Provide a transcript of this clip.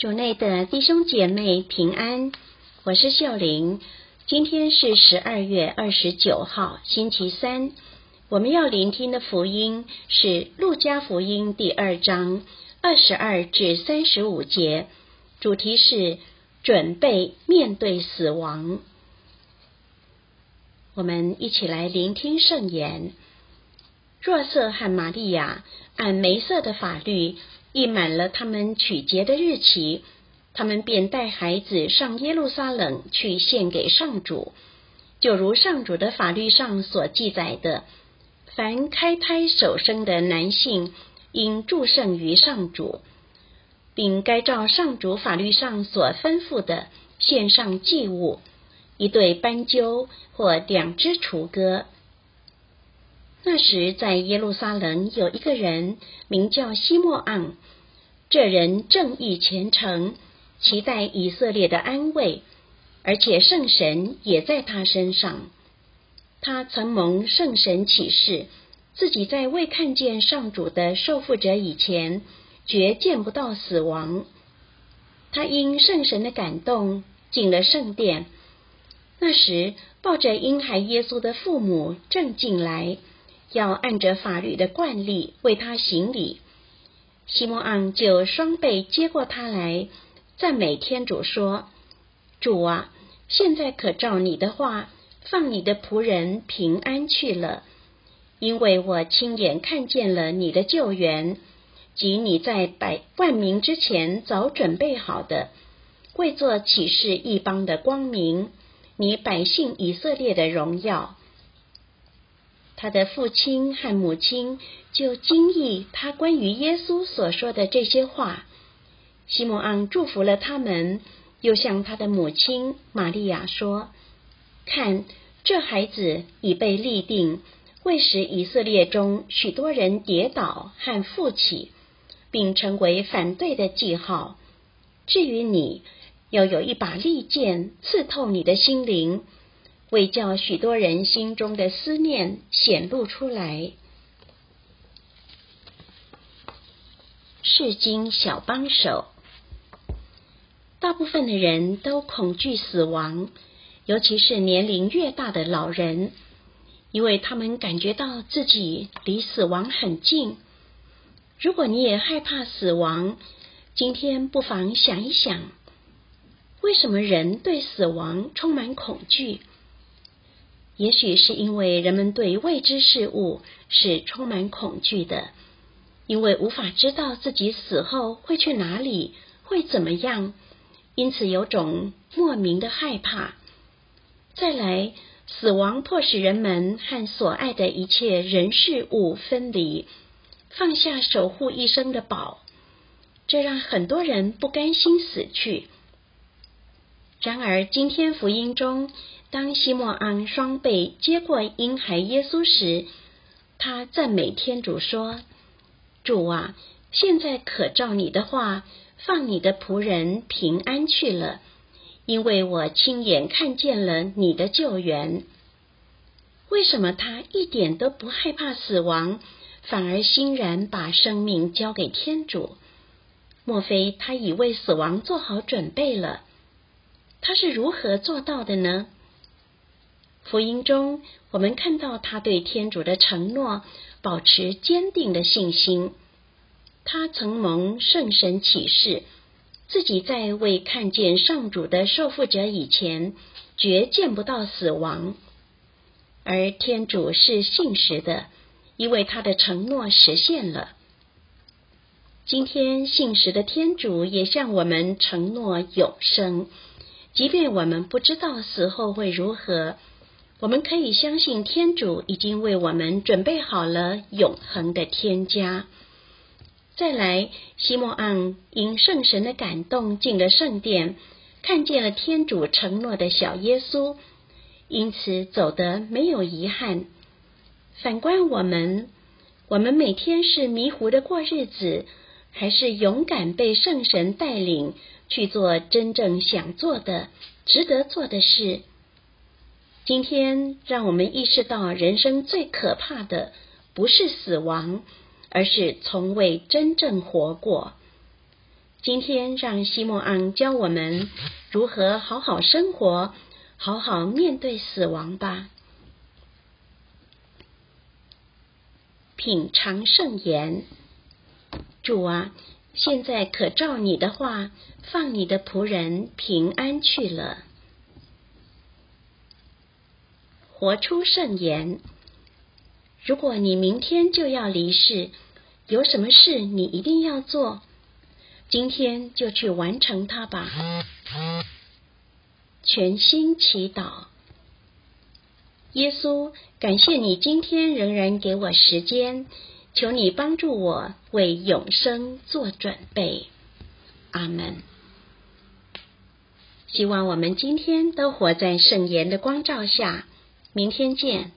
主内的弟兄姐妹平安，我是秀玲。今天是十二月二十九号，星期三。我们要聆听的福音是《路加福音》第二章二十二至三十五节，主题是准备面对死亡。我们一起来聆听圣言。若瑟和玛利亚按梅瑟的法律。一满了他们取节的日期，他们便带孩子上耶路撒冷去献给上主，就如上主的法律上所记载的，凡开胎首生的男性，应祝圣于上主，并该照上主法律上所吩咐的献上祭物，一对斑鸠或两只雏鸽。那时，在耶路撒冷有一个人名叫西莫盎，这人正义虔诚，期待以色列的安慰，而且圣神也在他身上。他曾蒙圣神启示，自己在未看见上主的受傅者以前，绝见不到死亡。他因圣神的感动进了圣殿，那时抱着婴孩耶稣的父母正进来。要按着法律的惯例为他行礼，西摩盎就双臂接过他来，赞美天主说：“主啊，现在可照你的话，放你的仆人平安去了，因为我亲眼看见了你的救援，及你在百万民之前早准备好的，为做启示一邦的光明，你百姓以色列的荣耀。”他的父亲和母亲就惊异他关于耶稣所说的这些话。西默盎祝福了他们，又向他的母亲玛利亚说：“看，这孩子已被立定，为使以色列中许多人跌倒和复起，并成为反对的记号。至于你，要有一把利剑刺透你的心灵。”为叫许多人心中的思念显露出来。释经小帮手，大部分的人都恐惧死亡，尤其是年龄越大的老人，因为他们感觉到自己离死亡很近。如果你也害怕死亡，今天不妨想一想，为什么人对死亡充满恐惧？也许是因为人们对未知事物是充满恐惧的，因为无法知道自己死后会去哪里，会怎么样，因此有种莫名的害怕。再来，死亡迫使人们和所爱的一切人事物分离，放下守护一生的宝，这让很多人不甘心死去。然而，今天福音中，当西默盎双臂接过婴孩耶稣时，他赞美天主说：“主啊，现在可照你的话，放你的仆人平安去了，因为我亲眼看见了你的救援。”为什么他一点都不害怕死亡，反而欣然把生命交给天主？莫非他已为死亡做好准备了？他是如何做到的呢？福音中，我们看到他对天主的承诺保持坚定的信心。他曾蒙圣神启示，自己在未看见上主的受傅者以前，绝见不到死亡。而天主是信实的，因为他的承诺实现了。今天，信实的天主也向我们承诺永生，即便我们不知道死后会如何。我们可以相信天主已经为我们准备好了永恒的天家。再来，西默盎因圣神的感动进了圣殿，看见了天主承诺的小耶稣，因此走得没有遗憾。反观我们，我们每天是迷糊的过日子，还是勇敢被圣神带领去做真正想做的、值得做的事？今天，让我们意识到，人生最可怕的不是死亡，而是从未真正活过。今天让西莫昂教我们如何好好生活，好好面对死亡吧。品尝圣言，主啊，现在可照你的话，放你的仆人平安去了。活出圣言。如果你明天就要离世，有什么事你一定要做？今天就去完成它吧。全心祈祷，耶稣，感谢你今天仍然给我时间，求你帮助我为永生做准备。阿门。希望我们今天都活在圣言的光照下。明天见。